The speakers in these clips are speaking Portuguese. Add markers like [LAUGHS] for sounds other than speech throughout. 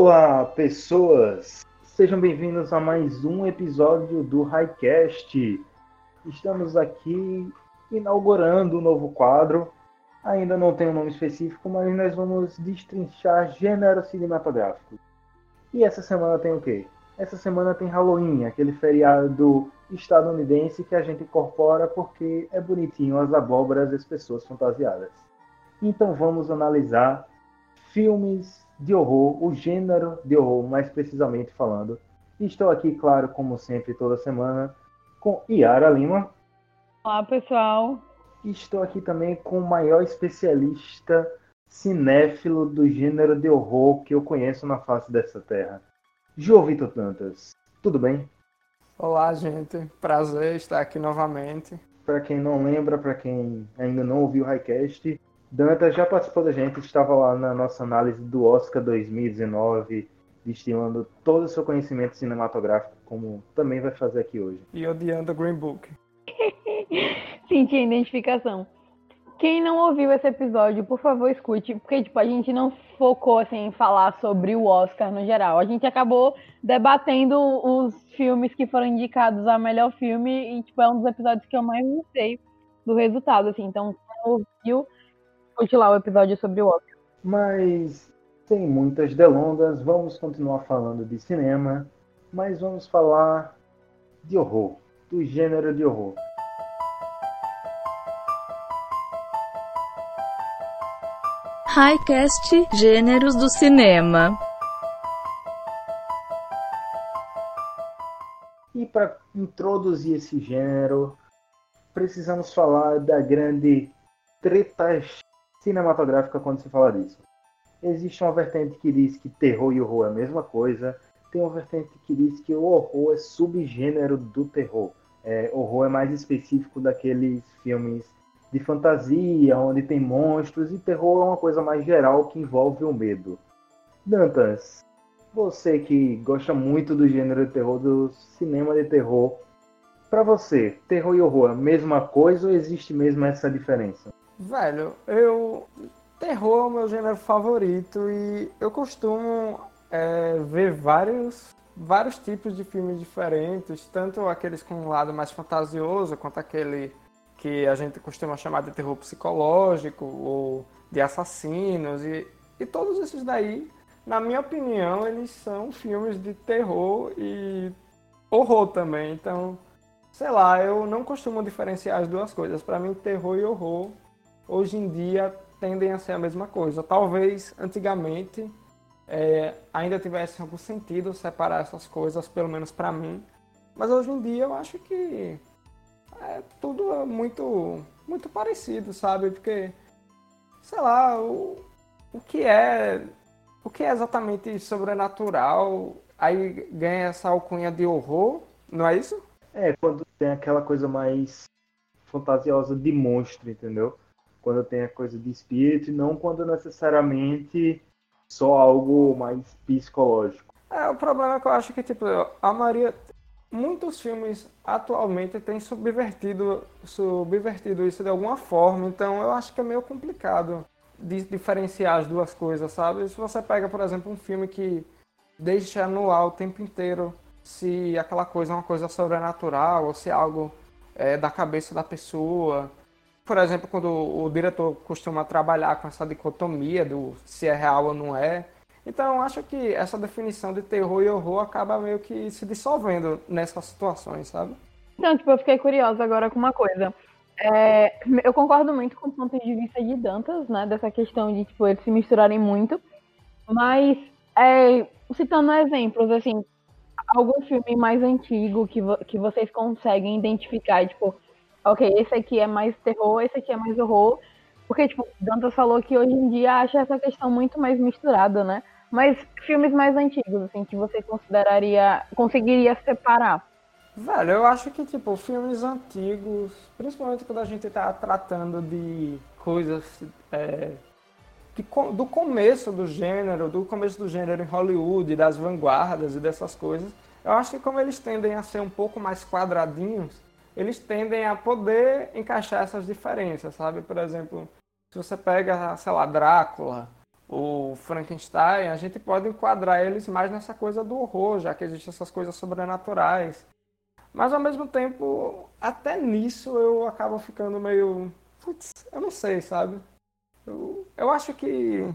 Olá, pessoas! Sejam bem-vindos a mais um episódio do Highcast. Estamos aqui inaugurando um novo quadro. Ainda não tem um nome específico, mas nós vamos destrinchar gêneros cinematográficos. E essa semana tem o quê? Essa semana tem Halloween, aquele feriado estadunidense que a gente incorpora porque é bonitinho as abóboras e as pessoas fantasiadas. Então vamos analisar filmes de horror, o gênero de horror, mais precisamente falando. Estou aqui, claro, como sempre, toda semana, com Yara Lima. Olá, pessoal. Estou aqui também com o maior especialista cinéfilo do gênero de horror que eu conheço na face dessa terra. João Vitor Tantas, tudo bem? Olá, gente. Prazer estar aqui novamente. Para quem não lembra, para quem ainda não ouviu o Highcast, Danta já participou da gente, estava lá na nossa análise do Oscar 2019, destilando todo o seu conhecimento cinematográfico, como também vai fazer aqui hoje. E odiando o Green Book. [LAUGHS] Senti a identificação. Quem não ouviu esse episódio, por favor, escute, porque tipo, a gente não focou assim, em falar sobre o Oscar no geral. A gente acabou debatendo os filmes que foram indicados a melhor filme e tipo, é um dos episódios que eu mais gostei do resultado. Assim. Então, quem ouviu, escute lá o episódio sobre o Oscar. Mas, sem muitas delongas, vamos continuar falando de cinema, mas vamos falar de horror, do gênero de horror. Highcast Gêneros do Cinema. E para introduzir esse gênero, precisamos falar da grande treta cinematográfica quando se fala disso. Existe uma vertente que diz que terror e horror é a mesma coisa. Tem uma vertente que diz que o horror é subgênero do terror. É, horror é mais específico daqueles filmes de fantasia, onde tem monstros, e terror é uma coisa mais geral que envolve o medo. Dantas, você que gosta muito do gênero de terror, do cinema de terror, para você, terror e horror é a mesma coisa ou existe mesmo essa diferença? Velho, eu. Terror é o meu gênero favorito e eu costumo é, ver vários, vários tipos de filmes diferentes, tanto aqueles com um lado mais fantasioso, quanto aquele que a gente costuma chamar de terror psicológico ou de assassinos e, e todos esses daí, na minha opinião, eles são filmes de terror e horror também. Então, sei lá, eu não costumo diferenciar as duas coisas. Para mim, terror e horror hoje em dia tendem a ser a mesma coisa. Talvez antigamente é, ainda tivesse algum sentido separar essas coisas, pelo menos para mim. Mas hoje em dia eu acho que é tudo muito, muito parecido, sabe? Porque, sei lá, o, o que é o que é exatamente sobrenatural aí ganha essa alcunha de horror, não é isso? É, quando tem aquela coisa mais fantasiosa de monstro, entendeu? Quando tem a coisa de espírito e não quando necessariamente só algo mais psicológico. É, o problema é que eu acho que, tipo, a maioria. Muitos filmes atualmente têm subvertido, subvertido isso de alguma forma, então eu acho que é meio complicado de diferenciar as duas coisas, sabe? Se você pega, por exemplo, um filme que deixa no ar o tempo inteiro se aquela coisa é uma coisa sobrenatural ou se é algo é, da cabeça da pessoa, por exemplo, quando o diretor costuma trabalhar com essa dicotomia do se é real ou não é. Então, acho que essa definição de terror e horror acaba meio que se dissolvendo nessas situações, sabe? Então, tipo, eu fiquei curiosa agora com uma coisa. É, eu concordo muito com o ponto de vista de Dantas, né? Dessa questão de, tipo, eles se misturarem muito. Mas, é, citando exemplos, assim, algum filme mais antigo que, vo que vocês conseguem identificar, tipo, ok, esse aqui é mais terror, esse aqui é mais horror. Porque, tipo, Dantas falou que hoje em dia acha essa questão muito mais misturada, né? Mas filmes mais antigos, assim, que você consideraria, conseguiria separar? Velho, eu acho que, tipo, filmes antigos, principalmente quando a gente tá tratando de coisas é, de, do começo do gênero, do começo do gênero em Hollywood, das vanguardas e dessas coisas, eu acho que como eles tendem a ser um pouco mais quadradinhos, eles tendem a poder encaixar essas diferenças, sabe? Por exemplo, se você pega, sei lá, Drácula, o Frankenstein, a gente pode enquadrar eles mais nessa coisa do horror, já que existem essas coisas sobrenaturais. Mas ao mesmo tempo, até nisso eu acabo ficando meio. Putz, eu não sei, sabe? Eu, eu acho que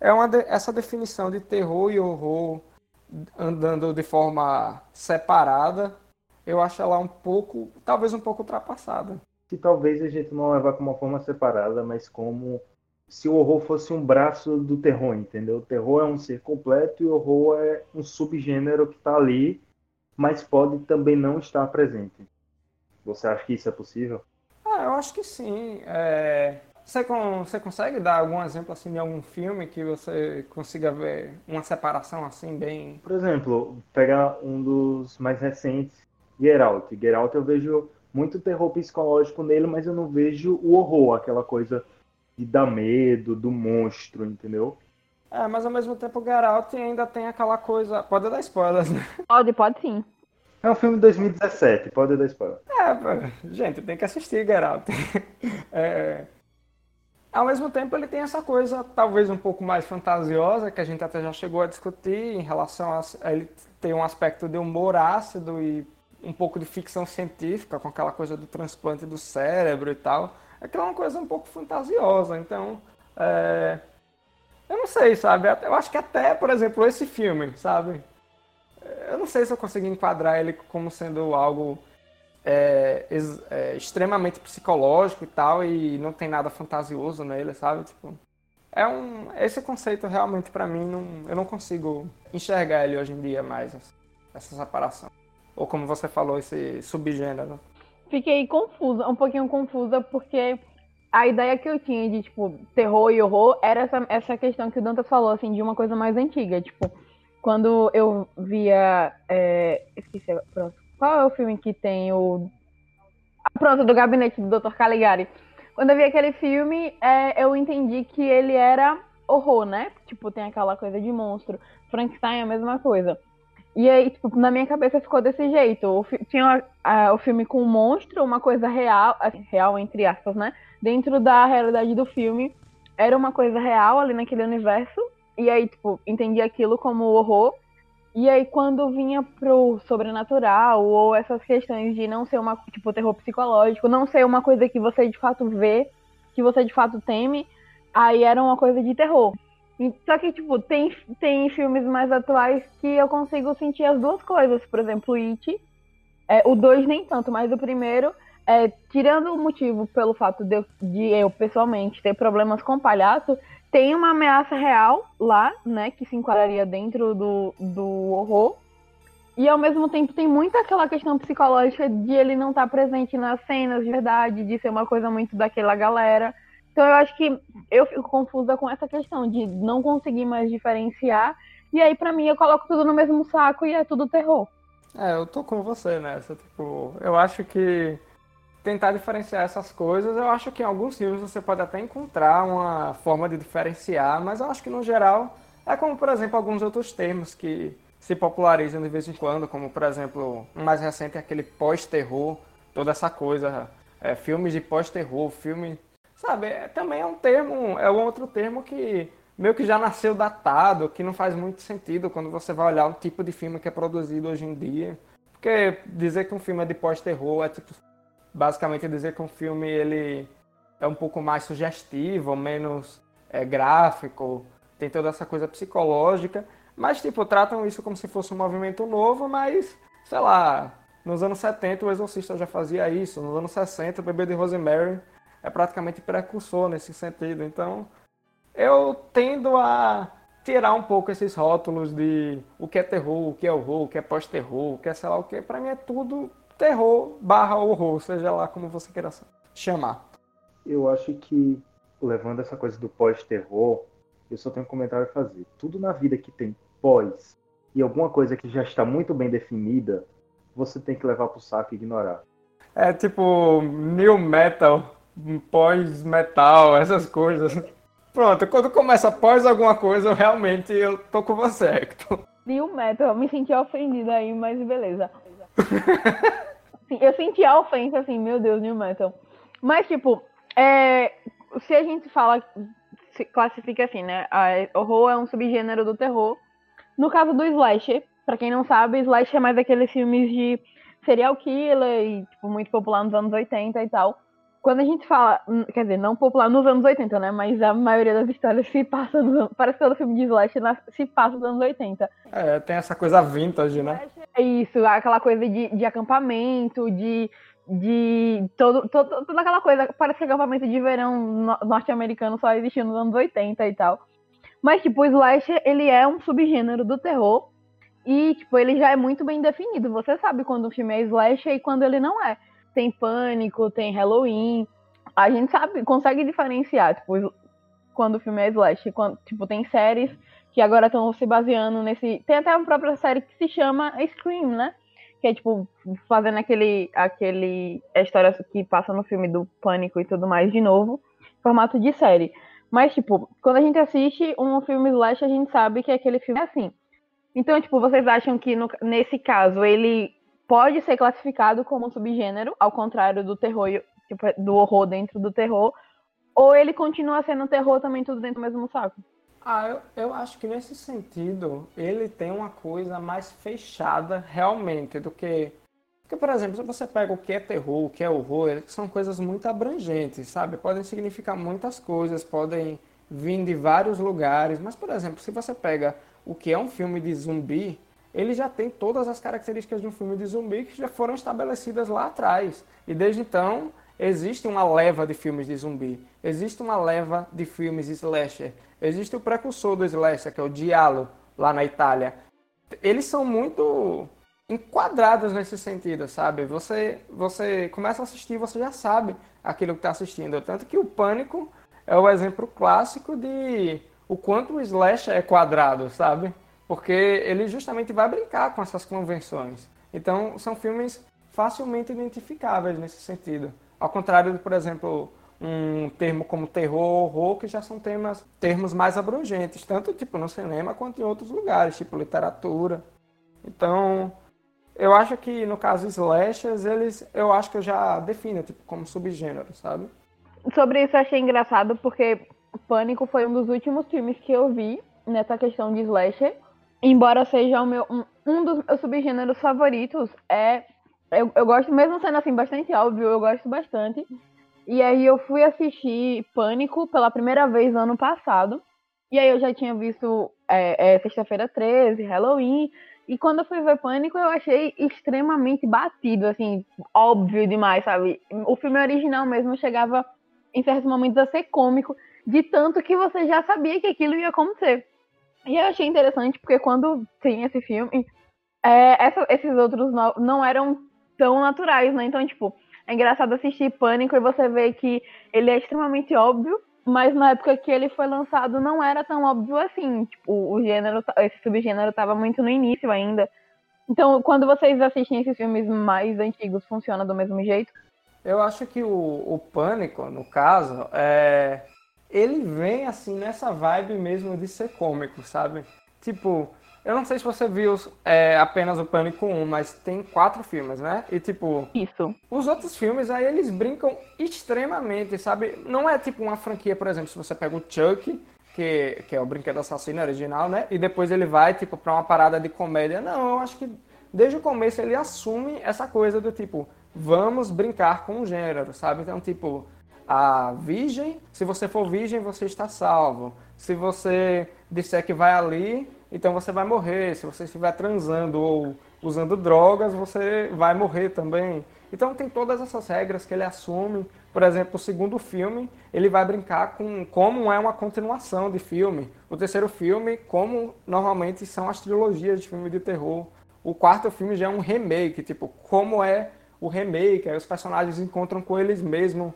é uma de, essa definição de terror e horror andando de forma separada, eu acho ela um pouco, talvez um pouco ultrapassada. Que talvez a gente não levar como uma forma separada, mas como se o horror fosse um braço do terror, entendeu? O terror é um ser completo e o horror é um subgênero que está ali mas pode também não estar presente. Você acha que isso é possível? Ah, eu acho que sim. É... Você, você consegue dar algum exemplo assim de algum filme que você consiga ver uma separação assim bem? Por exemplo, pegar um dos mais recentes, Get Out eu vejo muito terror psicológico nele, mas eu não vejo o horror, aquela coisa de dar medo, do monstro, entendeu? É, mas ao mesmo tempo o Geralt ainda tem aquela coisa. Pode dar spoilers, né? Pode, pode sim. É um filme de 2017, pode dar spoiler. É, gente, tem que assistir Geralt. [LAUGHS] É... Ao mesmo tempo, ele tem essa coisa, talvez um pouco mais fantasiosa, que a gente até já chegou a discutir em relação a. Ele tem um aspecto de humor ácido e um pouco de ficção científica, com aquela coisa do transplante do cérebro e tal. Aquilo é uma coisa um pouco fantasiosa, então. É eu não sei, sabe? Eu acho que até, por exemplo, esse filme, sabe? Eu não sei se eu consigo enquadrar ele como sendo algo é, é, extremamente psicológico e tal, e não tem nada fantasioso nele, sabe? Tipo, é um, esse conceito realmente para mim, não, eu não consigo enxergar ele hoje em dia mais, essa separação. Ou como você falou, esse subgênero. Fiquei confusa, um pouquinho confusa, porque a ideia que eu tinha de, tipo, terror e horror era essa, essa questão que o Dantas falou, assim, de uma coisa mais antiga. Tipo, quando eu via. É... Esqueci, pronto. Qual é o filme que tem o. Pronto, do gabinete do Dr. Caligari. Quando eu vi aquele filme, é, eu entendi que ele era horror, né? Tipo, tem aquela coisa de monstro. Frankenstein é a mesma coisa. E aí, tipo, na minha cabeça ficou desse jeito. Tinha o filme com um monstro, uma coisa real, assim, real entre aspas, né? dentro da realidade do filme, era uma coisa real ali naquele universo. E aí, tipo, entendi aquilo como horror. E aí, quando vinha pro sobrenatural, ou essas questões de não ser uma, tipo, terror psicológico, não ser uma coisa que você de fato vê, que você de fato teme, aí era uma coisa de terror. Só que, tipo, tem, tem filmes mais atuais que eu consigo sentir as duas coisas. Por exemplo, It. É, o 2 nem tanto, mas o primeiro é, tirando o motivo pelo fato de eu, de eu, pessoalmente ter problemas com palhaço, tem uma ameaça real lá, né, que se enquadraria dentro do, do horror. E ao mesmo tempo tem muito aquela questão psicológica de ele não estar tá presente nas cenas de verdade, de ser uma coisa muito daquela galera. Então eu acho que eu fico confusa com essa questão de não conseguir mais diferenciar. E aí, para mim, eu coloco tudo no mesmo saco e é tudo terror. É, eu tô com você nessa. Tipo, eu acho que tentar diferenciar essas coisas. Eu acho que em alguns filmes você pode até encontrar uma forma de diferenciar, mas eu acho que no geral é como, por exemplo, alguns outros termos que se popularizam de vez em quando, como, por exemplo, o mais recente é aquele pós-terror, toda essa coisa, é, filmes de pós-terror, filme. Sabe, é, também é um termo, é um outro termo que meio que já nasceu datado, que não faz muito sentido quando você vai olhar o tipo de filme que é produzido hoje em dia. Porque dizer que um filme é de pós-terror é tipo basicamente dizer que um filme ele é um pouco mais sugestivo, menos é, gráfico, tem toda essa coisa psicológica, mas tipo, tratam isso como se fosse um movimento novo, mas, sei lá, nos anos 70 o Exorcista já fazia isso, nos anos 60 o Bebê de Rosemary é praticamente precursor nesse sentido, então eu tendo a tirar um pouco esses rótulos de o que é terror, o que é horror, o que é pós-terror, o que é sei lá o que, pra mim é tudo terror barra horror, seja lá como você queira chamar. Eu acho que levando essa coisa do pós-terror, eu só tenho um comentário a fazer. Tudo na vida que tem pós e alguma coisa que já está muito bem definida, você tem que levar pro saco e ignorar. É tipo new metal, pós-metal, essas coisas. Pronto, quando começa pós alguma coisa, eu realmente eu tô com você, Hector. New metal, eu me senti ofendida aí, mas beleza. Sim, eu senti a ofensa, assim, meu Deus, new metal. Mas, tipo, é, se a gente fala, se classifica assim, né? A horror é um subgênero do terror. No caso do slasher, pra quem não sabe, slasher é mais aqueles filmes de serial killer e, tipo, muito popular nos anos 80 e tal. Quando a gente fala, quer dizer, não popular nos anos 80, né? Mas a maioria das histórias se passa nos anos, parece que todo filme de slasher se passa nos anos 80. É, tem essa coisa vintage, né? É isso, aquela coisa de, de acampamento, de de todo, todo, toda aquela coisa. Parece que acampamento de verão norte-americano só existiu nos anos 80 e tal. Mas, tipo, o slasher, ele é um subgênero do terror. E, tipo, ele já é muito bem definido. Você sabe quando o filme é slasher e quando ele não é. Tem pânico, tem Halloween. A gente sabe, consegue diferenciar, tipo, quando o filme é slasher. Quando, tipo, tem séries que agora estão se baseando nesse. Tem até uma própria série que se chama Scream, né? que é tipo fazendo aquele aquele a história que passa no filme do Pânico e tudo mais de novo, formato de série. Mas tipo, quando a gente assiste um filme slash, a gente sabe que aquele filme é assim. Então, tipo, vocês acham que no, nesse caso ele pode ser classificado como subgênero, ao contrário do terror, tipo, do horror dentro do terror, ou ele continua sendo terror também tudo dentro do mesmo saco? Ah, eu, eu acho que nesse sentido ele tem uma coisa mais fechada realmente do que. Porque, por exemplo, se você pega o que é terror, o que é horror, são coisas muito abrangentes, sabe? Podem significar muitas coisas, podem vir de vários lugares. Mas, por exemplo, se você pega o que é um filme de zumbi, ele já tem todas as características de um filme de zumbi que já foram estabelecidas lá atrás. E desde então existe uma leva de filmes de zumbi, existe uma leva de filmes slasher, existe o precursor do slasher, que é o Diallo, lá na Itália. Eles são muito enquadrados nesse sentido, sabe? Você, você começa a assistir, você já sabe aquilo que está assistindo. Tanto que o Pânico é o exemplo clássico de o quanto o slasher é quadrado, sabe? Porque ele justamente vai brincar com essas convenções. Então, são filmes facilmente identificáveis nesse sentido. Ao contrário de, por exemplo, um termo como terror, horror, que já são temas, termos mais abrangentes, tanto tipo no cinema quanto em outros lugares, tipo literatura. Então, eu acho que no caso slashers, eles, eu acho que eu já defino tipo como subgênero, sabe? Sobre isso eu achei engraçado porque Pânico foi um dos últimos filmes que eu vi nessa questão de slasher. Embora seja o meu um, um dos meus subgêneros favoritos, é eu, eu gosto, mesmo sendo assim bastante óbvio, eu gosto bastante. E aí eu fui assistir Pânico pela primeira vez no ano passado. E aí eu já tinha visto é, é, Sexta-feira 13, Halloween. E quando eu fui ver Pânico, eu achei extremamente batido, assim, óbvio demais, sabe? O filme original mesmo chegava em certos momentos a ser cômico, de tanto que você já sabia que aquilo ia acontecer. E eu achei interessante, porque quando tem esse filme, é, essa, esses outros não, não eram tão naturais, né? Então, tipo, é engraçado assistir Pânico e você vê que ele é extremamente óbvio, mas na época que ele foi lançado não era tão óbvio assim. Tipo, o gênero, esse subgênero estava muito no início ainda. Então, quando vocês assistem esses filmes mais antigos, funciona do mesmo jeito? Eu acho que o, o Pânico, no caso, é... ele vem assim nessa vibe mesmo de ser cômico, sabe? Tipo, eu não sei se você viu é, apenas o Pânico 1, mas tem quatro filmes, né? E tipo. Isso. Os outros filmes aí eles brincam extremamente, sabe? Não é tipo uma franquia, por exemplo, se você pega o Chuck, que, que é o brinquedo assassino original, né? E depois ele vai, tipo, pra uma parada de comédia. Não, eu acho que desde o começo ele assume essa coisa do tipo, vamos brincar com o gênero, sabe? Então, tipo, a virgem, se você for virgem, você está salvo. Se você disser que vai ali, então você vai morrer. Se você estiver transando ou usando drogas, você vai morrer também. Então tem todas essas regras que ele assume. Por exemplo, o segundo filme, ele vai brincar com como é uma continuação de filme. O terceiro filme, como normalmente são as trilogias de filme de terror. O quarto filme já é um remake, tipo, como é o remake, aí os personagens encontram com eles mesmos, me,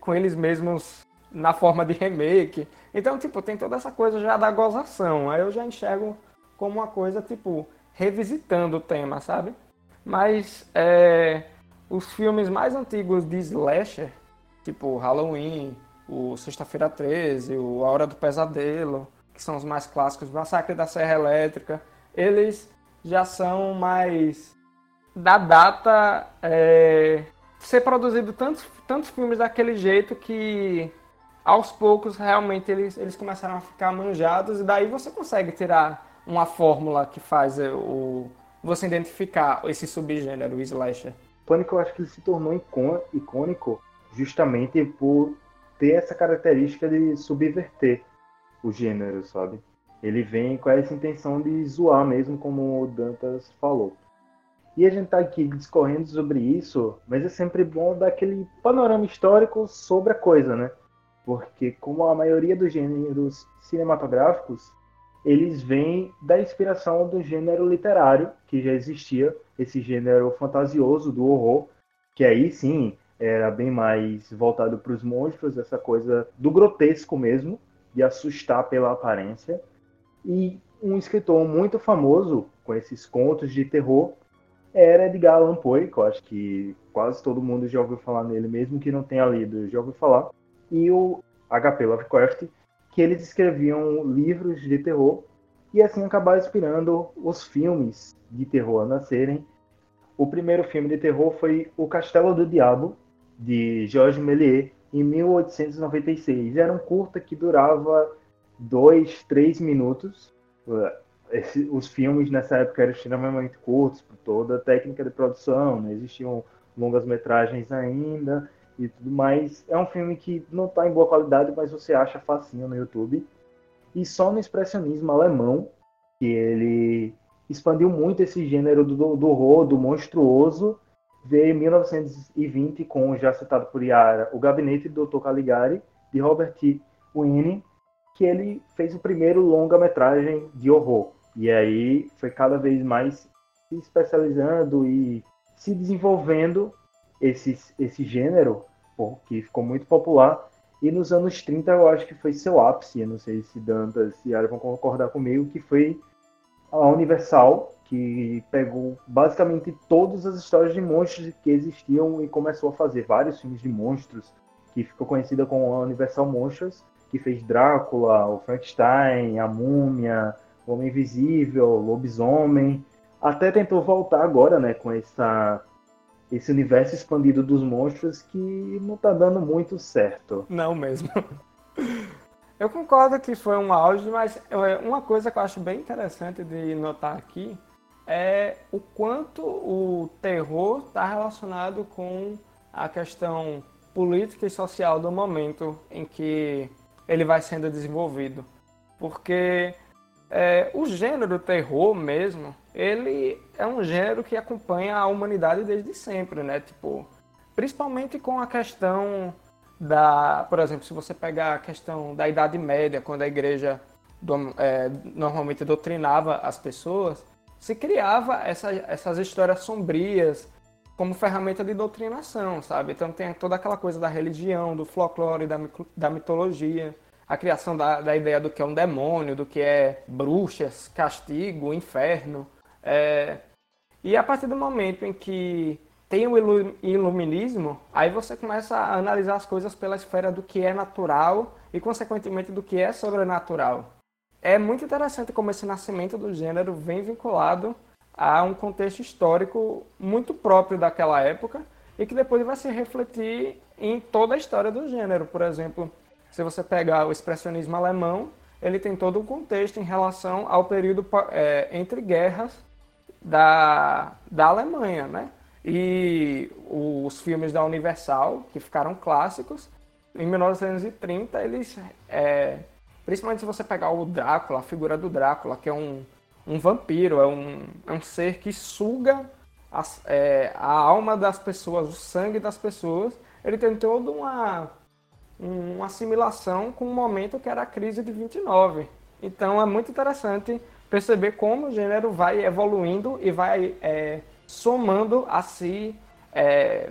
com eles mesmos na forma de remake. Então, tipo, tem toda essa coisa já da gozação. Aí eu já enxergo como uma coisa, tipo, revisitando o tema, sabe? Mas é, os filmes mais antigos de slasher, tipo Halloween, o Sexta-feira 13, o A Hora do Pesadelo, que são os mais clássicos, Massacre da Serra Elétrica, eles já são mais da data é, ser produzido tantos, tantos filmes daquele jeito que aos poucos realmente eles, eles começaram a ficar manjados e daí você consegue tirar uma fórmula que faz o você identificar esse subgênero, o slasher. Pânico eu acho que ele se tornou icônico justamente por ter essa característica de subverter o gênero, sabe? Ele vem com essa intenção de zoar mesmo, como o Dantas falou. E a gente tá aqui discorrendo sobre isso, mas é sempre bom dar aquele panorama histórico sobre a coisa, né? Porque como a maioria dos gêneros cinematográficos, eles vêm da inspiração do gênero literário, que já existia, esse gênero fantasioso do horror, que aí sim era bem mais voltado para os monstros, essa coisa do grotesco mesmo, de assustar pela aparência. E um escritor muito famoso com esses contos de terror era Edgar Allan Poe, que eu acho que quase todo mundo já ouviu falar nele, mesmo que não tenha lido, já ouviu falar. E o H.P. Lovecraft, que eles escreviam livros de terror e assim acabaram inspirando os filmes de terror a nascerem. O primeiro filme de terror foi O Castelo do Diabo, de Georges Méliès, em 1896. Era um curta que durava dois, três minutos. Esse, os filmes nessa época eram extremamente curtos, por toda a técnica de produção, não existiam longas metragens ainda e tudo mais. É um filme que não está em boa qualidade, mas você acha facinho no YouTube. E só no expressionismo alemão, que ele expandiu muito esse gênero do, do horror, do monstruoso, veio em 1920 com, já citado por Yara, O Gabinete do Dr. Caligari, de Robert Wiene, que ele fez o primeiro longa-metragem de horror. E aí foi cada vez mais se especializando e se desenvolvendo esse, esse gênero, que ficou muito popular. E nos anos 30 eu acho que foi seu ápice, eu não sei se Dantas e Yara vão concordar comigo, que foi a Universal, que pegou basicamente todas as histórias de monstros que existiam e começou a fazer vários filmes de monstros, que ficou conhecida como a Universal Monsters, que fez Drácula, o Frankenstein, a Múmia, Homem Invisível, Lobisomem. Até tentou voltar agora, né, com essa esse universo expandido dos monstros que não tá dando muito certo. Não mesmo. Eu concordo que foi um auge, mas é, uma coisa que eu acho bem interessante de notar aqui é o quanto o terror está relacionado com a questão política e social do momento em que ele vai sendo desenvolvido. Porque é, o gênero terror mesmo, ele é um gênero que acompanha a humanidade desde sempre, né? Tipo, principalmente com a questão da, por exemplo, se você pegar a questão da Idade Média, quando a igreja é, normalmente doutrinava as pessoas, se criava essa, essas histórias sombrias como ferramenta de doutrinação, sabe? Então tem toda aquela coisa da religião, do folclore, da, da mitologia, a criação da, da ideia do que é um demônio, do que é bruxas, castigo, inferno. É... E a partir do momento em que tem o iluminismo, aí você começa a analisar as coisas pela esfera do que é natural e, consequentemente, do que é sobrenatural é muito interessante como esse nascimento do gênero vem vinculado a um contexto histórico muito próprio daquela época e que depois vai se refletir em toda a história do gênero. Por exemplo, se você pegar o expressionismo alemão, ele tem todo um contexto em relação ao período é, entre guerras da, da Alemanha, né? E os filmes da Universal, que ficaram clássicos, em 1930 eles é, Principalmente se você pegar o Drácula, a figura do Drácula, que é um, um vampiro, é um, é um ser que suga a, é, a alma das pessoas, o sangue das pessoas. Ele tem toda uma, uma assimilação com o momento que era a crise de 29. Então é muito interessante perceber como o gênero vai evoluindo e vai é, somando a si é,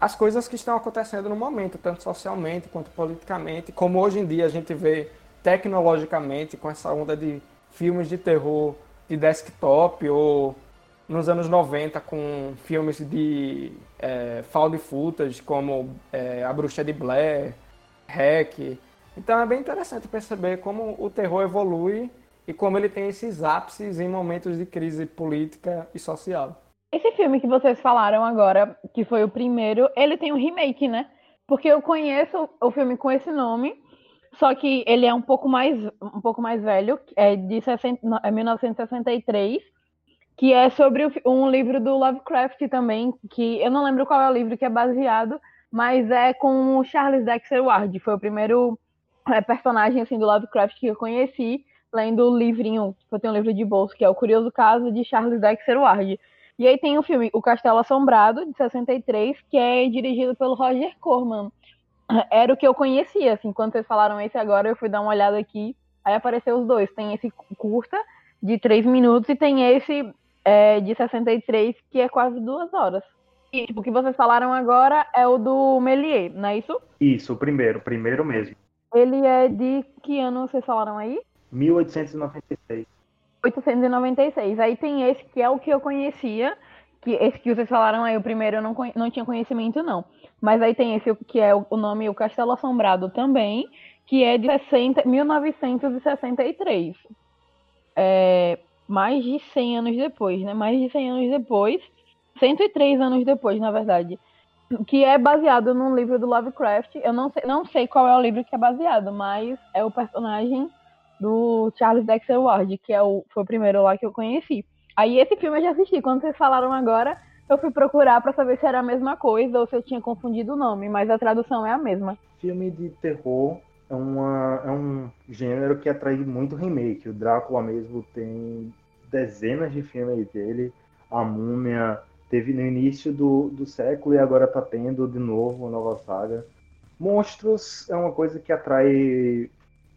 as coisas que estão acontecendo no momento, tanto socialmente quanto politicamente, como hoje em dia a gente vê tecnologicamente com essa onda de filmes de terror de desktop ou nos anos 90 com filmes de é, found footage como é, A Bruxa de Blair, Hack. Então é bem interessante perceber como o terror evolui e como ele tem esses ápices em momentos de crise política e social. Esse filme que vocês falaram agora, que foi o primeiro, ele tem um remake, né? Porque eu conheço o filme com esse nome, só que ele é um pouco mais, um pouco mais velho, é de 60, é 1963, que é sobre um livro do Lovecraft também, que eu não lembro qual é o livro que é baseado, mas é com o Charles Dexter Ward, foi o primeiro é, personagem assim do Lovecraft que eu conheci, lendo o livrinho, eu tenho um livro de bolso, que é O Curioso Caso de Charles Dexter Ward. E aí tem o filme O Castelo Assombrado, de 63, que é dirigido pelo Roger Corman. Era o que eu conhecia, assim, quando vocês falaram esse agora, eu fui dar uma olhada aqui, aí apareceu os dois. Tem esse curta, de 3 minutos, e tem esse é, de 63, que é quase duas horas. Tipo, o que vocês falaram agora é o do Melier, não é isso? Isso, o primeiro, o primeiro mesmo. Ele é de que ano vocês falaram aí? 1896. 896. Aí tem esse que é o que eu conhecia, que esse que vocês falaram aí, o primeiro eu não, não tinha conhecimento, não. Mas aí tem esse que é o, nome O Castelo Assombrado também, que é de 60, 1963. É, mais de 100 anos depois, né? Mais de 100 anos depois, 103 anos depois, na verdade. Que é baseado num livro do Lovecraft. Eu não sei, não sei qual é o livro que é baseado, mas é o personagem do Charles Dexter Ward, que é o, foi o primeiro lá que eu conheci. Aí esse filme eu já assisti. Quando vocês falaram agora, eu fui procurar para saber se era a mesma coisa ou se eu tinha confundido o nome, mas a tradução é a mesma. Filme de terror é, uma, é um gênero que atrai muito remake. O Drácula mesmo tem dezenas de filmes dele. A Múmia teve no início do, do século e agora tá tendo de novo uma nova saga. Monstros é uma coisa que atrai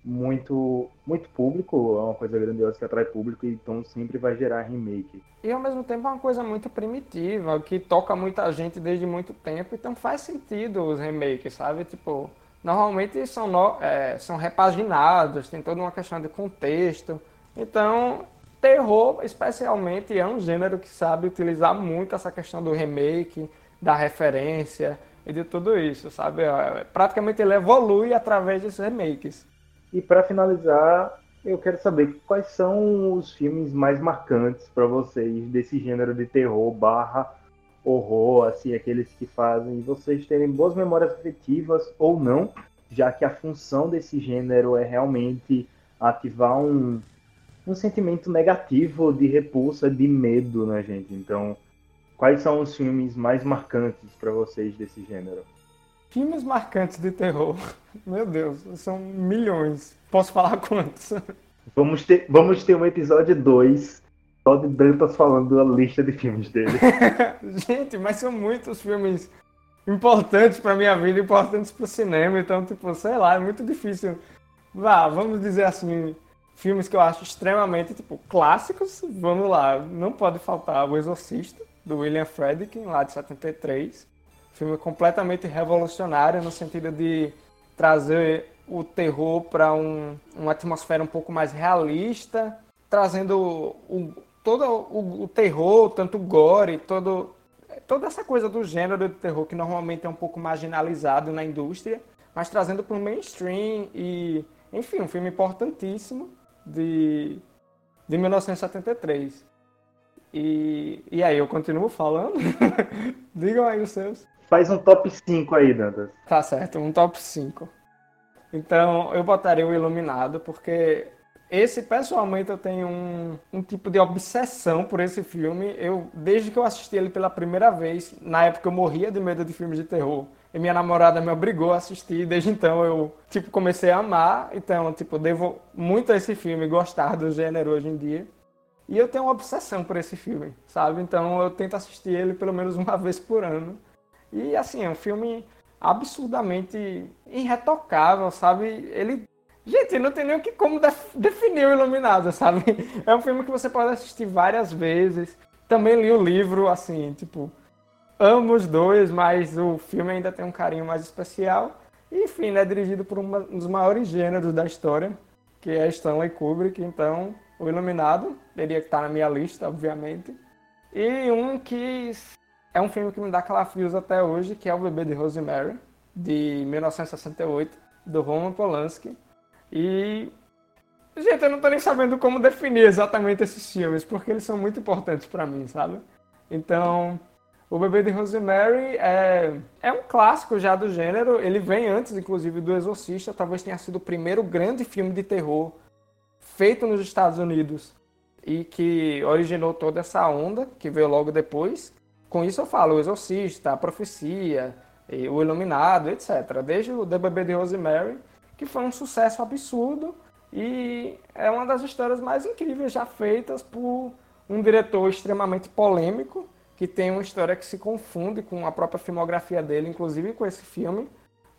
muito muito público, é uma coisa grandiosa que atrai público, então sempre vai gerar remake. E ao mesmo tempo é uma coisa muito primitiva, que toca muita gente desde muito tempo, então faz sentido os remakes, sabe? Tipo, normalmente são, no, é, são repaginados, tem toda uma questão de contexto. Então, terror, especialmente, é um gênero que sabe utilizar muito essa questão do remake, da referência e de tudo isso, sabe? É, praticamente ele evolui através desses remakes. E para finalizar, eu quero saber quais são os filmes mais marcantes para vocês desse gênero de terror barra horror, assim, aqueles que fazem vocês terem boas memórias afetivas ou não, já que a função desse gênero é realmente ativar um, um sentimento negativo de repulsa, de medo na gente. Então, quais são os filmes mais marcantes para vocês desse gênero? Filmes marcantes de terror. [LAUGHS] Meu Deus, são milhões. Posso falar [LAUGHS] quantos? Vamos ter, vamos ter um episódio 2 só de Dantas falando da lista de filmes dele. [LAUGHS] Gente, mas são muitos filmes importantes para minha vida, importantes para o cinema, então, tipo, sei lá, é muito difícil. Vá, vamos dizer assim, filmes que eu acho extremamente, tipo, clássicos. Vamos lá, não pode faltar O Exorcista, do William Friedkin, lá de 73. Filme completamente revolucionário no sentido de trazer o terror para um, uma atmosfera um pouco mais realista, trazendo o, todo o, o, terror, tanto o gore, todo, toda essa coisa do gênero de terror que normalmente é um pouco marginalizado na indústria, mas trazendo para o mainstream e, enfim, um filme importantíssimo de, de 1973. E, e aí, eu continuo falando? [LAUGHS] Digam aí os seus. Faz um top 5 aí, Dantas. Tá certo, um top 5. Então, eu botaria o Iluminado, porque esse, pessoalmente, eu tenho um, um tipo de obsessão por esse filme. Eu, desde que eu assisti ele pela primeira vez, na época eu morria de medo de filmes de terror. E minha namorada me obrigou a assistir, desde então eu, tipo, comecei a amar. Então, tipo, devo muito a esse filme, gostar do gênero hoje em dia. E eu tenho uma obsessão por esse filme, sabe? Então eu tento assistir ele pelo menos uma [LAUGHS] vez por ano. E assim, é um filme absurdamente irretocável, sabe? Ele. Gente, não tem nem o que como definir o Iluminado, sabe? [LAUGHS] É um filme que você pode assistir várias vezes. Também li o livro, assim, tipo. Amo os dois, mas o filme ainda tem um carinho mais especial. Enfim, né, dirigido por um dos maiores gêneros da história, que é Stanley Kubrick. Então, O Iluminado teria que estar na minha lista, obviamente. E um que é um filme que me dá calafrios até hoje, que é O Bebê de Rosemary, de 1968, do Roman Polanski. E Gente, eu não tô nem sabendo como definir exatamente esses filmes, porque eles são muito importantes para mim, sabe? Então, O Bebê de Rosemary é, é um clássico já do gênero. Ele vem antes, inclusive, do Exorcista. Talvez tenha sido o primeiro grande filme de terror feito nos Estados Unidos e que originou toda essa onda que veio logo depois. Com isso eu falo o Exorcista, a Profecia, o Iluminado, etc. Desde o The Bebê de Rosemary, que foi um sucesso absurdo e é uma das histórias mais incríveis já feitas por um diretor extremamente polêmico, que tem uma história que se confunde com a própria filmografia dele, inclusive com esse filme,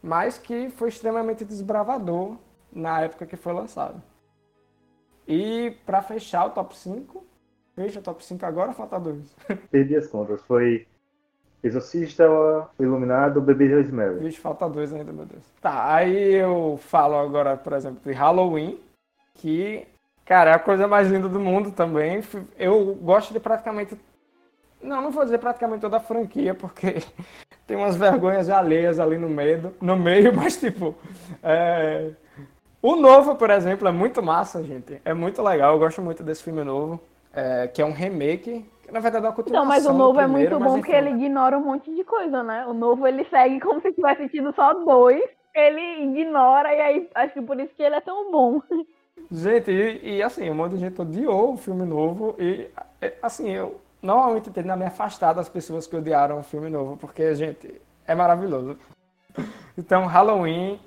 mas que foi extremamente desbravador na época que foi lançado. E para fechar o top 5, fecha o top 5 agora, falta dois. [LAUGHS] Perdi as contas, foi Exorcista, Iluminado, Bebê Rosemary. Vixe, falta dois ainda, meu Deus. Tá, aí eu falo agora, por exemplo, de Halloween, que, cara, é a coisa mais linda do mundo também. Eu gosto de praticamente. Não, não vou dizer praticamente toda a franquia, porque [LAUGHS] tem umas vergonhas alheias ali no meio, no meio [LAUGHS] mas tipo. É... O novo, por exemplo, é muito massa, gente. É muito legal, eu gosto muito desse filme novo, é... que é um remake na verdade, é uma continuação. Não, mas o novo primeiro, é muito bom porque ele ignora um monte de coisa, né? O novo ele segue [LAUGHS] como se tivesse tido só dois. Ele ignora e aí acho que por isso que ele é tão bom. Gente, e, e assim, um monte de gente odiou o filme novo e é, assim, eu normalmente tendo a me afastar das pessoas que odiaram o filme novo, porque, gente, é maravilhoso. Então, Halloween,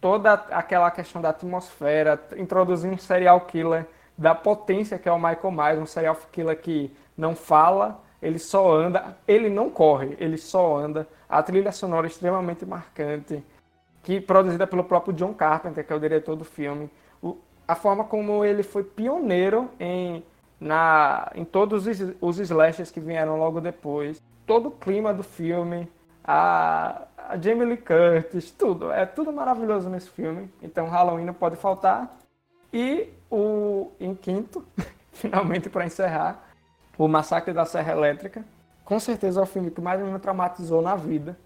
toda aquela questão da atmosfera, introduzir um serial killer da potência que é o Michael Myers, um serial killer que não fala, ele só anda, ele não corre, ele só anda. A trilha sonora é extremamente marcante, que produzida pelo próprio John Carpenter, que é o diretor do filme. A forma como ele foi pioneiro em, na, em todos os, os que vieram logo depois. Todo o clima do filme, a, a Jamie Lee Curtis, tudo. É tudo maravilhoso nesse filme. Então Halloween não pode faltar. E o em quinto, [LAUGHS] finalmente para encerrar, o Massacre da Serra Elétrica. Com certeza é o filme que mais me traumatizou na vida.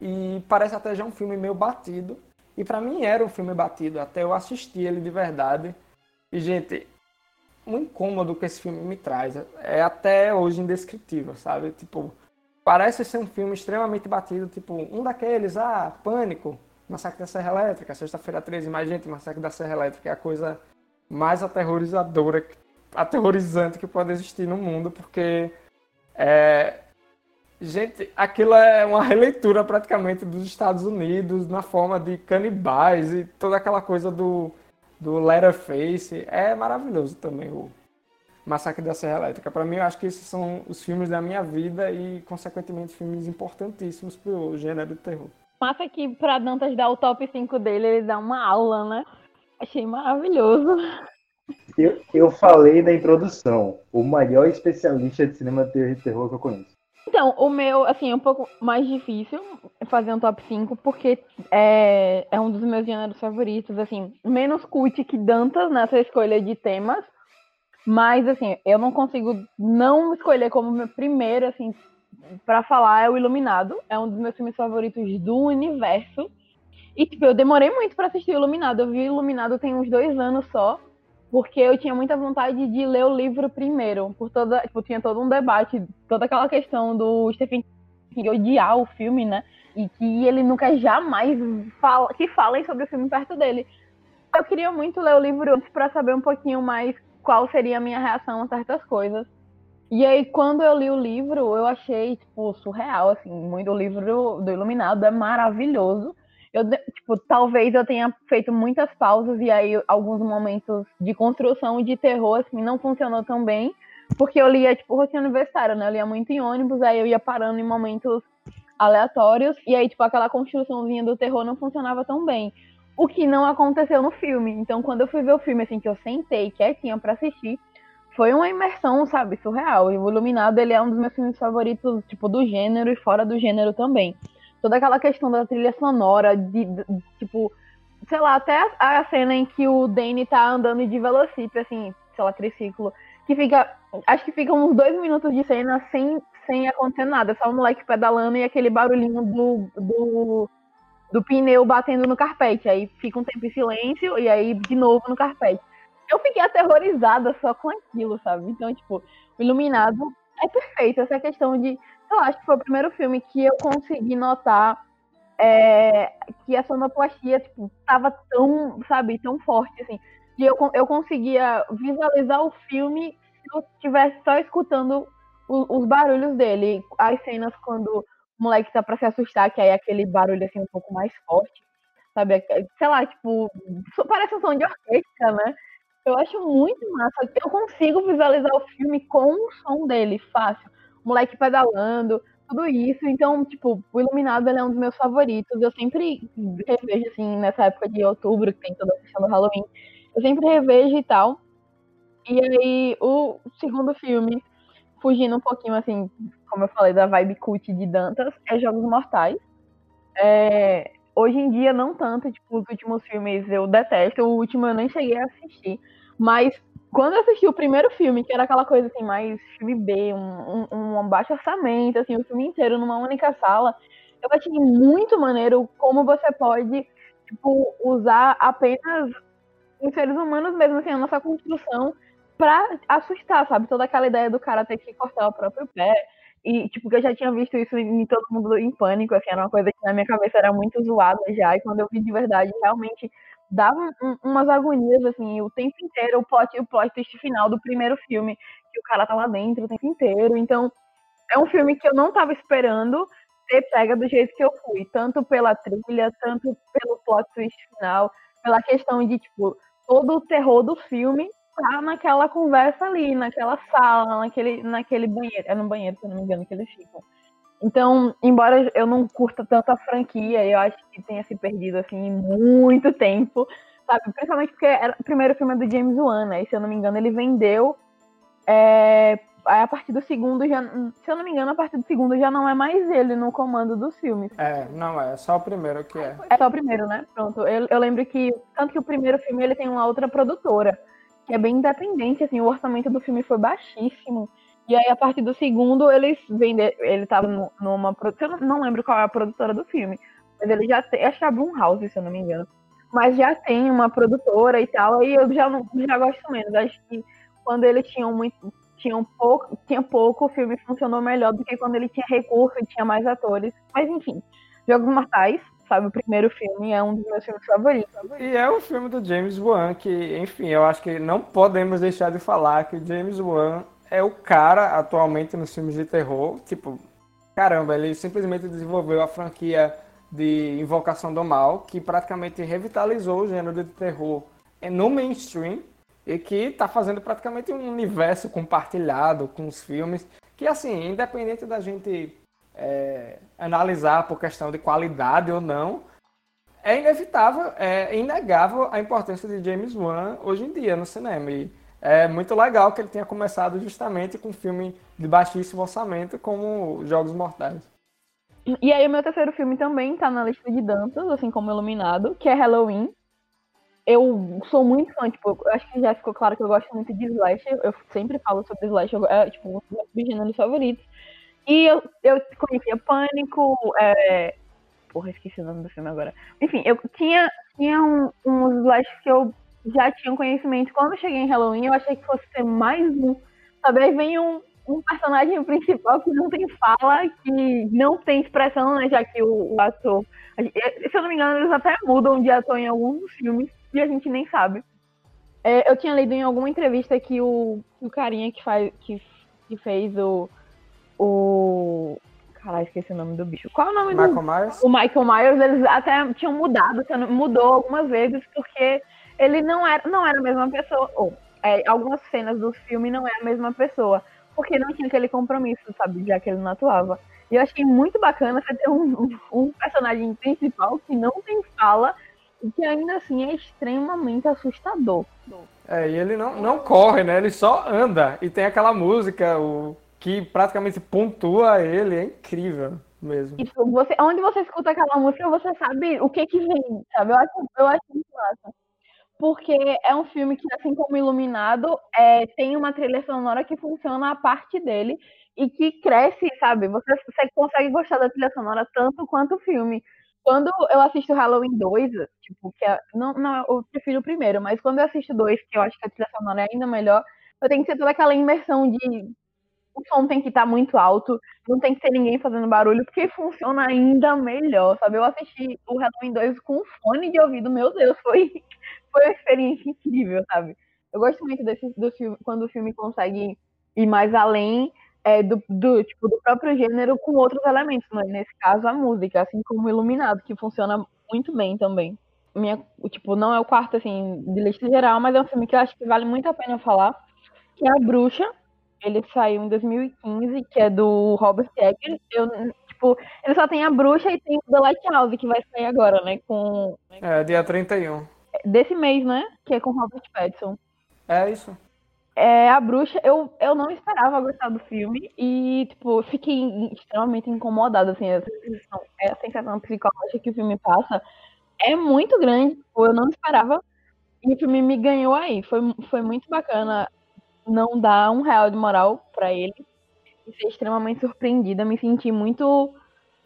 E parece até já um filme meio batido. E para mim era um filme batido, até eu assistir ele de verdade. E, gente, o incômodo que esse filme me traz é até hoje indescritível, sabe? Tipo, parece ser um filme extremamente batido, tipo, um daqueles, ah, Pânico, Massacre da Serra Elétrica, Sexta-feira 13, mais gente, Massacre da Serra Elétrica é a coisa mais aterrorizadora aterrorizante que pode existir no mundo, porque é, gente, aquilo é uma releitura praticamente dos Estados Unidos na forma de canibais e toda aquela coisa do, do Letterface. É maravilhoso também o Massacre da Serra Elétrica. Para mim, eu acho que esses são os filmes da minha vida e, consequentemente, filmes importantíssimos para o gênero de terror. Massa que para Dantas dar o top 5 dele, ele dá uma aula, né? Achei maravilhoso. Eu, eu falei na introdução, o maior especialista de cinema de terror que eu conheço. Então, o meu, assim, é um pouco mais difícil fazer um top 5, porque é, é um dos meus gêneros favoritos, assim, menos cult que Dantas nessa escolha de temas, mas, assim, eu não consigo não escolher como meu primeiro, assim, para falar é o Iluminado, é um dos meus filmes favoritos do universo, e, tipo, eu demorei muito para assistir o Iluminado, eu vi o Iluminado tem uns dois anos só, porque eu tinha muita vontade de ler o livro primeiro, por toda, tipo, tinha todo um debate, toda aquela questão do Stephen King odiar o filme, né? E que ele nunca jamais fala, que falem sobre o filme perto dele. Eu queria muito ler o livro antes para saber um pouquinho mais qual seria a minha reação a certas coisas. E aí, quando eu li o livro, eu achei, tipo, surreal, assim, muito o livro do Iluminado é maravilhoso eu, tipo, talvez eu tenha feito muitas pausas e aí alguns momentos de construção de terror, assim, não funcionou tão bem, porque eu lia, tipo, rotina universitária, né? Eu lia muito em ônibus, aí eu ia parando em momentos aleatórios, e aí, tipo, aquela construçãozinha do terror não funcionava tão bem. O que não aconteceu no filme. Então, quando eu fui ver o filme, assim, que eu sentei quietinha para assistir, foi uma imersão, sabe, surreal. E o Iluminado, ele é um dos meus filmes favoritos, tipo, do gênero e fora do gênero também. Toda aquela questão da trilha sonora, de, de tipo, sei lá, até a, a, cena em que o Danny tá andando de velocípede, assim, sei lá, triciclo, que fica, acho que fica uns dois minutos de cena sem, sem acontecer nada, só o moleque pedalando e aquele barulhinho do, do, do pneu batendo no carpete, aí fica um tempo em silêncio e aí de novo no carpete eu fiquei aterrorizada só com aquilo, sabe? Então, tipo, o Iluminado é perfeito. Essa questão de. Eu acho que foi o primeiro filme que eu consegui notar é, que a sonoplastia, tipo, tava tão, sabe, tão forte, assim. E eu, eu conseguia visualizar o filme se eu estivesse só escutando os, os barulhos dele. As cenas quando o moleque tá pra se assustar, que aí é aquele barulho, assim, um pouco mais forte. Sabe? Sei lá, tipo, parece um som de orquestra, né? Eu acho muito massa. Eu consigo visualizar o filme com o som dele, fácil. Moleque pedalando, tudo isso. Então, tipo, o Iluminado é um dos meus favoritos. Eu sempre revejo, assim, nessa época de outubro, que tem toda a questão do Halloween. Eu sempre revejo e tal. E aí, o segundo filme, fugindo um pouquinho, assim, como eu falei, da vibe cult de Dantas, é Jogos Mortais. É, Hoje em dia, não tanto, tipo, os últimos filmes eu detesto, o último eu nem cheguei a assistir. Mas quando eu assisti o primeiro filme, que era aquela coisa assim, mais filme B, um, um, um baixo orçamento, assim, o filme inteiro numa única sala, eu achei muito maneiro como você pode, tipo, usar apenas os seres humanos mesmo, assim, a nossa construção pra assustar, sabe? Toda aquela ideia do cara ter que cortar o próprio pé, e, tipo, que eu já tinha visto isso em todo mundo em pânico, assim, era uma coisa que na minha cabeça era muito zoada já, e quando eu vi de verdade, realmente dava um, umas agonias, assim, o tempo inteiro, o plot, o plot twist final do primeiro filme, que o cara tá lá dentro o tempo inteiro, então, é um filme que eu não tava esperando ter pega do jeito que eu fui, tanto pela trilha, tanto pelo plot twist final, pela questão de, tipo, todo o terror do filme, tá naquela conversa ali, naquela sala, naquele, naquele banheiro. É no banheiro, se eu não me engano, que eles ficam. Então, embora eu não curta tanto a franquia, eu acho que tenha se perdido assim muito tempo, sabe? Principalmente porque era o primeiro filme do James Wan, né? E se eu não me engano, ele vendeu. É, a partir do segundo já. Se eu não me engano, a partir do segundo já não é mais ele no comando dos filmes. É, não é, é só o primeiro que é. É só o primeiro, né? Pronto. Eu, eu lembro que. Tanto que o primeiro filme ele tem uma outra produtora que é bem independente, assim, o orçamento do filme foi baixíssimo. E aí, a partir do segundo, eles vender, ele tava numa produção, eu não lembro qual é a produtora do filme, mas ele já tem, acho que é a Blumhouse, se eu não me engano. Mas já tem uma produtora e tal, aí eu já, não, já gosto menos. Acho que quando eles tinham muito, tinham pouco, tinha pouco, o filme funcionou melhor do que quando ele tinha recurso e tinha mais atores. Mas enfim, Jogos Mortais, sabe? O primeiro filme é um dos meus filmes favoritos. E é um filme do James Wan que, enfim, eu acho que não podemos deixar de falar que o James Wan é o cara atualmente nos filmes de terror. Tipo, caramba, ele simplesmente desenvolveu a franquia de Invocação do Mal, que praticamente revitalizou o gênero de terror no mainstream e que está fazendo praticamente um universo compartilhado com os filmes. Que, assim, independente da gente é, analisar por questão de qualidade ou não, é inevitável, é inegável a importância de James Wan hoje em dia no cinema. E é muito legal que ele tenha começado justamente com um filme de baixíssimo orçamento como Jogos Mortais. E aí o meu terceiro filme também tá na lista de danças, assim como Iluminado, que é Halloween. Eu sou muito fã, tipo, acho que já ficou claro que eu gosto muito de Slash. Eu sempre falo sobre Slash, é tipo, um dos meus gêneros favoritos. E eu, eu conhecia Pânico, é... porra, esqueci o nome do filme agora. Enfim, eu tinha, tinha um, slashes que eu já tinha um conhecimento. Quando eu cheguei em Halloween, eu achei que fosse ser mais um. Sabe, aí vem um, um personagem principal que não tem fala, que não tem expressão, né? Já que o, o ator. Se eu não me engano, eles até mudam de ator em alguns filmes e a gente nem sabe. É, eu tinha lido em alguma entrevista que o, o carinha que, faz, que, que fez o, o. Caralho, esqueci o nome do bicho. Qual é o nome Michael do. Myers? O Michael Myers, eles até tinham mudado, mudou algumas vezes, porque ele não era, não era a mesma pessoa. Ou, é, algumas cenas do filme não é a mesma pessoa. Porque não tinha aquele compromisso, sabe? Já que ele não atuava. E eu achei muito bacana você ter um, um personagem principal que não tem fala e que ainda assim é extremamente assustador. É, e ele não, não corre, né? Ele só anda. E tem aquela música o, que praticamente pontua ele. É incrível mesmo. Isso, você, onde você escuta aquela música, você sabe o que que vem, sabe? Eu acho, eu acho muito massa. Porque é um filme que, assim como Iluminado, é, tem uma trilha sonora que funciona a parte dele e que cresce, sabe? Você, você consegue gostar da trilha sonora tanto quanto o filme. Quando eu assisto Halloween 2, tipo, que é, não, não, eu prefiro o primeiro, mas quando eu assisto dois, que eu acho que a trilha sonora é ainda melhor, eu tenho que ter toda aquela imersão de o som tem que estar tá muito alto, não tem que ter ninguém fazendo barulho, porque [LAUGHS] funciona ainda melhor, sabe? Eu assisti o Halloween 2 com fone de ouvido, meu Deus, foi, [LAUGHS] foi uma experiência incrível, sabe? Eu gosto muito desse, do filme, quando o filme consegue ir mais além é, do, do, tipo, do próprio gênero com outros elementos, né? nesse caso a música, assim como o Iluminado, que funciona muito bem também. Minha, tipo, não é o quarto, assim, de lista geral, mas é um filme que eu acho que vale muito a pena falar, que é A Bruxa, ele saiu em 2015, que é do Robert Eggers. Eu, tipo, ele só tem a bruxa e tem o The Lighthouse, que vai sair agora, né? Com. É, dia 31. Desse mês, né? Que é com Robert Pattinson. É isso. É, a bruxa, eu, eu não esperava gostar do filme e, tipo, fiquei extremamente incomodada, assim, a sensação, a sensação psicológica que o filme passa é muito grande, tipo, eu não esperava e o filme me ganhou aí, foi, foi muito bacana não dar um real de moral para ele e ser extremamente surpreendida. Me senti muito,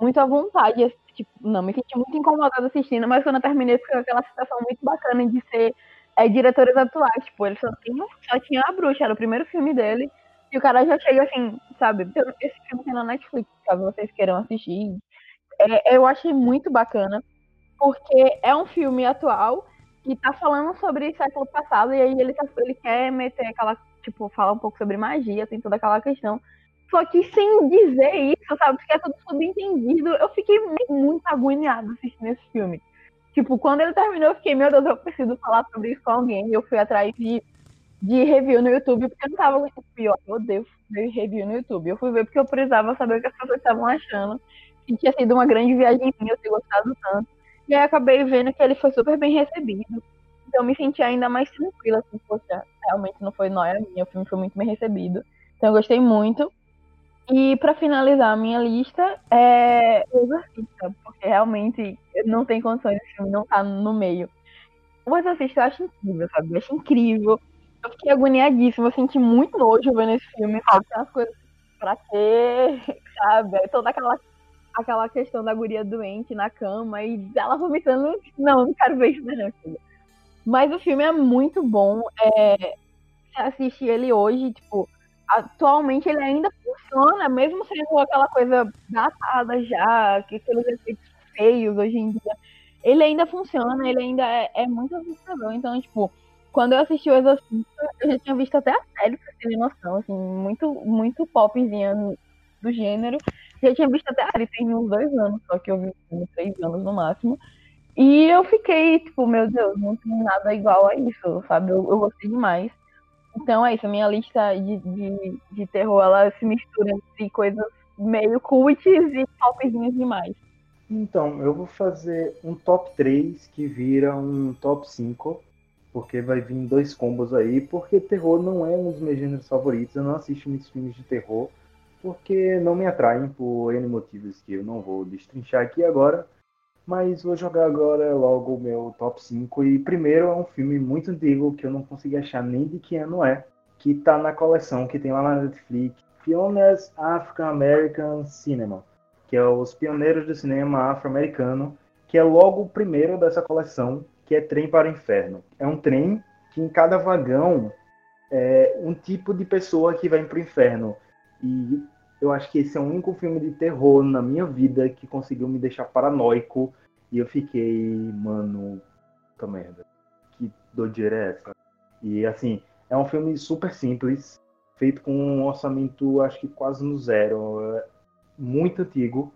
muito à vontade. Tipo, não, me senti muito incomodada assistindo, mas quando eu terminei foi aquela sensação muito bacana de ser é, diretores atuais. Tipo, ele só tinha, só tinha a bruxa, era o primeiro filme dele. E o cara já chega assim, sabe? Esse filme tem na Netflix, caso vocês queiram assistir. É, eu achei muito bacana, porque é um filme atual que tá falando sobre século passado, e aí ele, tá, ele quer meter aquela tipo, fala um pouco sobre magia, tem toda aquela questão. Só que sem dizer isso, sabe? Porque é tudo subentendido. Eu fiquei muito agoniada assistindo esse filme. Tipo, quando ele terminou, eu fiquei, meu Deus, eu preciso falar sobre isso com alguém. Eu fui atrás de, de review no YouTube, porque eu não tava pior. Meu Deus, ver review no YouTube. Eu fui ver porque eu precisava saber o que as pessoas estavam achando. Que tinha sido uma grande viagem eu ter gostado tanto. E aí acabei vendo que ele foi super bem recebido. Eu me senti ainda mais tranquila, assim, poxa, realmente não foi nóia minha, o filme foi muito bem recebido. Então eu gostei muito. E para finalizar a minha lista é O Exorcista, porque realmente não tem condições esse filme não tá no meio. O Exorcista eu acho incrível, sabe? Eu acho incrível. Eu fiquei agoniadíssima, eu senti muito nojo vendo esse filme, sabe? Tem umas coisas pra quê, [LAUGHS] sabe? Toda aquela, aquela questão da guria doente na cama e ela vomitando. Não, não quero ver isso, não, filho. Mas o filme é muito bom. É, assiste ele hoje, tipo, atualmente ele ainda funciona, mesmo sendo aquela coisa datada já, que aqueles efeitos feios hoje em dia. Ele ainda funciona, ele ainda é, é muito assustador. Então, tipo, quando eu assisti o Exorcista, eu já tinha visto até a série, pra ter noção, assim, muito, muito popzinha do gênero. Já tinha visto até a série, tem uns dois anos, só que eu vi uns três anos no máximo. E eu fiquei, tipo, meu Deus, não tem nada igual a isso, sabe? Eu, eu gostei demais. Então é isso, a minha lista de, de, de terror, ela se mistura entre coisas meio cults e topzinhos demais. Então, eu vou fazer um top 3 que vira um top 5, porque vai vir dois combos aí, porque terror não é um dos meus gêneros favoritos, eu não assisto muitos filmes de terror, porque não me atraem por N motivos que eu não vou destrinchar aqui agora. Mas vou jogar agora logo o meu top 5. E primeiro é um filme muito antigo que eu não consegui achar nem de que ano é. Que tá na coleção que tem lá na Netflix. Pioneers African American Cinema. Que é os pioneiros do cinema afro-americano. Que é logo o primeiro dessa coleção. Que é Trem para o Inferno. É um trem que em cada vagão é um tipo de pessoa que vai para o inferno. E eu acho que esse é o único filme de terror na minha vida que conseguiu me deixar paranoico. E eu fiquei, mano, puta merda. Que doideira é essa? E assim, é um filme super simples, feito com um orçamento, acho que quase no zero. É muito antigo.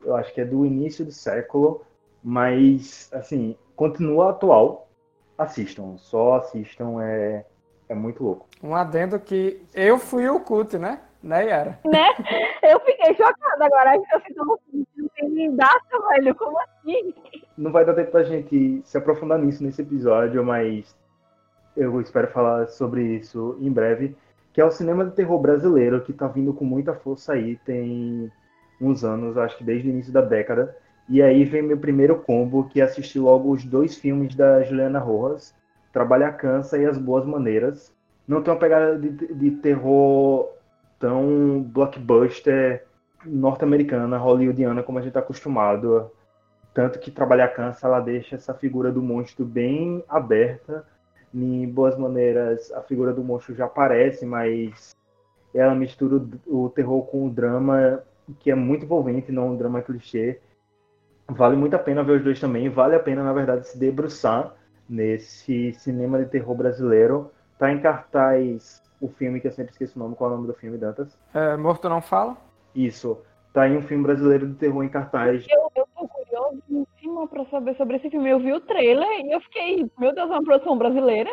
Eu acho que é do início do século. Mas, assim, continua atual. Assistam, só assistam, é, é muito louco. Um adendo que eu fui o cult, né? Né, Yara? Né? Eu fiquei chocada agora. Eu fiquei não tem nem data, velho. Como assim? Não vai dar tempo pra gente se aprofundar nisso nesse episódio, mas eu espero falar sobre isso em breve, que é o cinema de terror brasileiro, que tá vindo com muita força aí, tem uns anos, acho que desde o início da década. E aí vem meu primeiro combo, que é assistir logo os dois filmes da Juliana Rojas, Trabalha Cansa e As Boas Maneiras. Não tem uma pegada de, de terror tão blockbuster norte-americana, hollywoodiana, como a gente está acostumado. Tanto que Trabalha Cansa, ela deixa essa figura do monstro bem aberta. Em Boas Maneiras, a figura do monstro já aparece, mas ela mistura o terror com o drama, que é muito envolvente, não um drama clichê. Vale muito a pena ver os dois também. Vale a pena, na verdade, se debruçar nesse cinema de terror brasileiro. Tá em cartaz o filme que eu sempre esqueço o nome. Qual é o nome do filme, Dantas? É, Morto Não Fala? Isso. Tá aí um filme brasileiro de terror em cartaz. Eu, eu tô curiosa pra saber sobre esse filme. Eu vi o trailer e eu fiquei, meu Deus, é uma produção brasileira.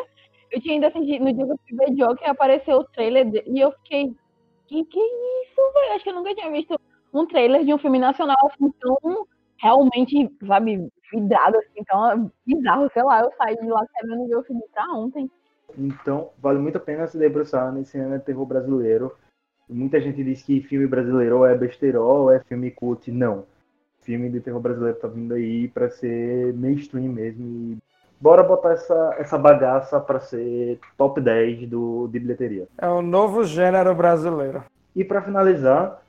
Eu tinha ainda sentido, no dia que eu fui ver Joker, apareceu o trailer de, e eu fiquei, que que é isso, velho? Acho que eu nunca tinha visto um trailer de um filme nacional assim, tão realmente, sabe, vidrado, assim, então é bizarro, sei lá, eu saí de lá querendo ver o filme pra ontem. Então, vale muito a pena se debruçar nesse cinema de terror brasileiro. Muita gente diz que filme brasileiro é besterol, é filme cult. Não. Filme de terror brasileiro tá vindo aí para ser mainstream mesmo. E bora botar essa, essa bagaça para ser top 10 do, de bilheteria. É o novo gênero brasileiro. E para finalizar,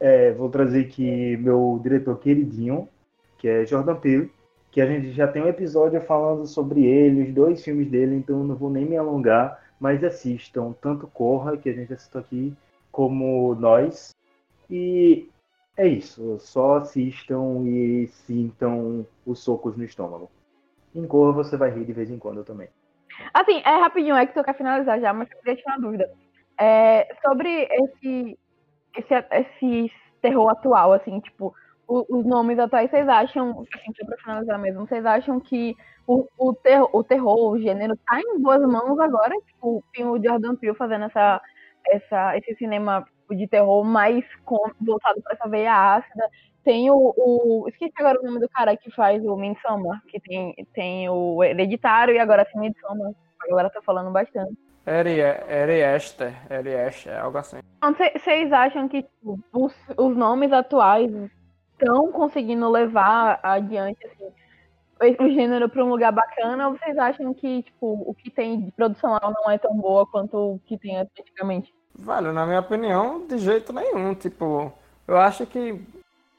é, vou trazer aqui meu diretor queridinho, que é Jordan Peele, que a gente já tem um episódio falando sobre ele, os dois filmes dele, então não vou nem me alongar, mas assistam tanto Corra, que a gente assistiu aqui, como Nós. E é isso, só assistam e sintam os socos no estômago. Em Corra você vai rir de vez em quando também. Assim, é rapidinho, é que tu quer finalizar já, mas eu queria tirar uma dúvida. É, sobre esse esse, esse terror atual, assim, tipo, o, os nomes atuais, vocês acham, assim, só pra finalizar mesmo, vocês acham que o, o, terror, o terror, o gênero, tá em boas mãos agora? Tipo, tem o Jordan Peele fazendo essa, essa, esse cinema de terror mais com, voltado para essa veia ácida. Tem o, o, Esqueci agora o nome do cara que faz o Midsommar, que tem, tem o Hereditário e agora tem Midsommar. A galera tá falando bastante. Eri, Eri Esther, Eri Esther, algo assim. Vocês acham que tipo, os, os nomes atuais estão conseguindo levar adiante assim, o gênero para um lugar bacana ou vocês acham que tipo, o que tem de produção não é tão boa quanto o que tem antigamente? Vale, na minha opinião, de jeito nenhum. Tipo, eu acho que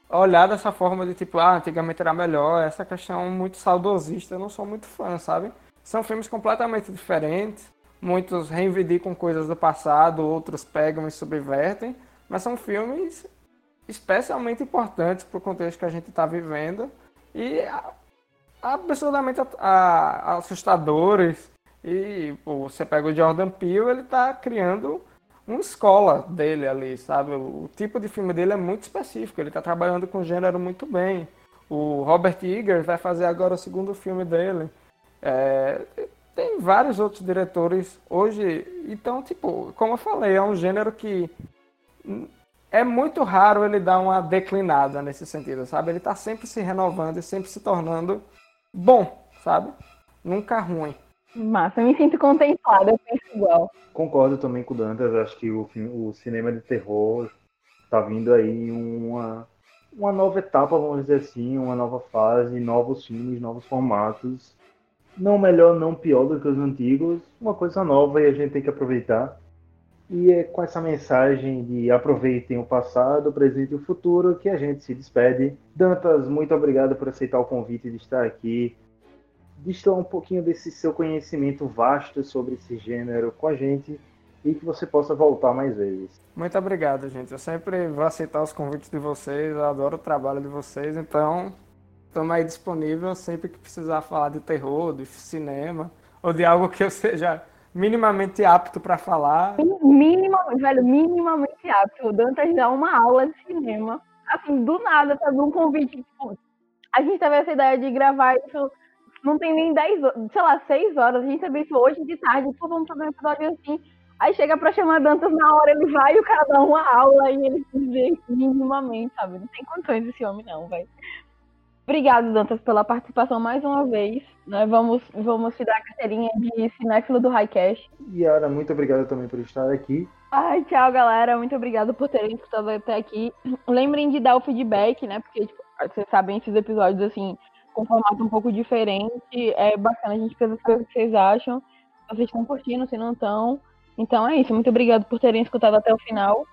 olhar dessa forma de tipo, ah, antigamente era melhor, essa questão muito saudosista, eu não sou muito fã, sabe? São filmes completamente diferentes Muitos reivindicam coisas do passado, outros pegam e subvertem, mas são filmes especialmente importantes para o contexto que a gente está vivendo e absurdamente assustadores. E pô, você pega o Jordan Peele, ele está criando uma escola dele ali, sabe? O tipo de filme dele é muito específico, ele está trabalhando com gênero muito bem. O Robert Eggers vai fazer agora o segundo filme dele. É, tem vários outros diretores hoje. Então, tipo, como eu falei, é um gênero que é muito raro ele dar uma declinada nesse sentido, sabe? Ele tá sempre se renovando e sempre se tornando bom, sabe? Nunca ruim. Massa, eu me sinto contemplada, eu penso igual. Concordo também com o Dantas, acho que o, o cinema de terror tá vindo aí uma, uma nova etapa, vamos dizer assim, uma nova fase, novos filmes, novos formatos não melhor, não pior do que os antigos, uma coisa nova e a gente tem que aproveitar. E é com essa mensagem de aproveitem o passado, o presente e o futuro que a gente se despede. Dantas, muito obrigado por aceitar o convite de estar aqui, de um pouquinho desse seu conhecimento vasto sobre esse gênero com a gente e que você possa voltar mais vezes. Muito obrigado, gente. Eu sempre vou aceitar os convites de vocês, eu adoro o trabalho de vocês, então Estamos aí disponível sempre que precisar falar de terror, de cinema, ou de algo que eu seja minimamente apto para falar. Minima, velho, minimamente apto. O Dantas dá uma aula de cinema. Assim, do nada, tá um convite. Tipo, a gente teve essa ideia de gravar isso, não tem nem 10 horas, sei lá, 6 horas. A gente teve isso hoje de tarde, pô, vamos fazer um episódio assim. Aí chega pra chamar Dantas na hora, ele vai e o cara dá uma aula e ele se vê minimamente, sabe? Não tem condições esse homem, não, velho. Obrigado, Dantas, pela participação mais uma vez. Nós vamos, vamos te dar a carteirinha de cinéfilo do Highcast. Yara, muito obrigado também por estar aqui. Ai, tchau, galera. Muito obrigado por terem escutado até aqui. Lembrem de dar o feedback, né? Porque, tipo, vocês sabem, esses episódios, assim, com formato um pouco diferente. É bacana a gente ver as coisas que vocês acham. Se vocês estão curtindo, se não estão. Então é isso. Muito obrigado por terem escutado até o final.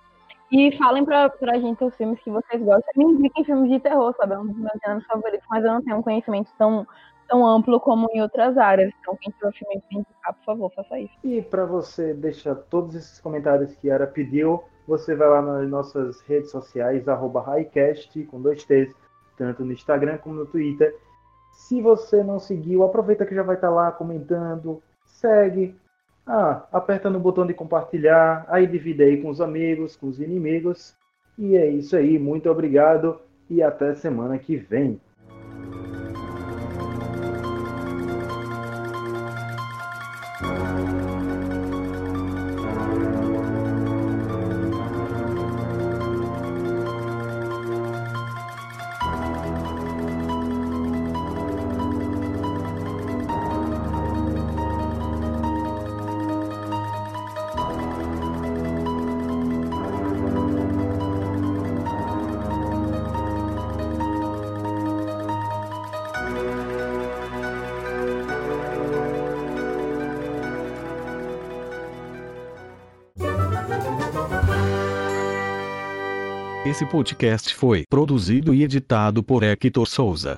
E falem pra, pra gente os filmes que vocês gostam. Me indiquem filmes de terror, sabe? É um dos meus gêneros favoritos, mas eu não tenho um conhecimento tão, tão amplo como em outras áreas. Então, quem tiver filme pra indicar, por favor, faça isso. E para você deixar todos esses comentários que Yara pediu, você vai lá nas nossas redes sociais, arroba highcast, com dois T's, tanto no Instagram como no Twitter. Se você não seguiu, aproveita que já vai estar lá comentando, segue. Ah, aperta no botão de compartilhar, aí divide aí com os amigos, com os inimigos. E é isso aí, muito obrigado e até semana que vem. Esse podcast foi produzido e editado por Hector Souza.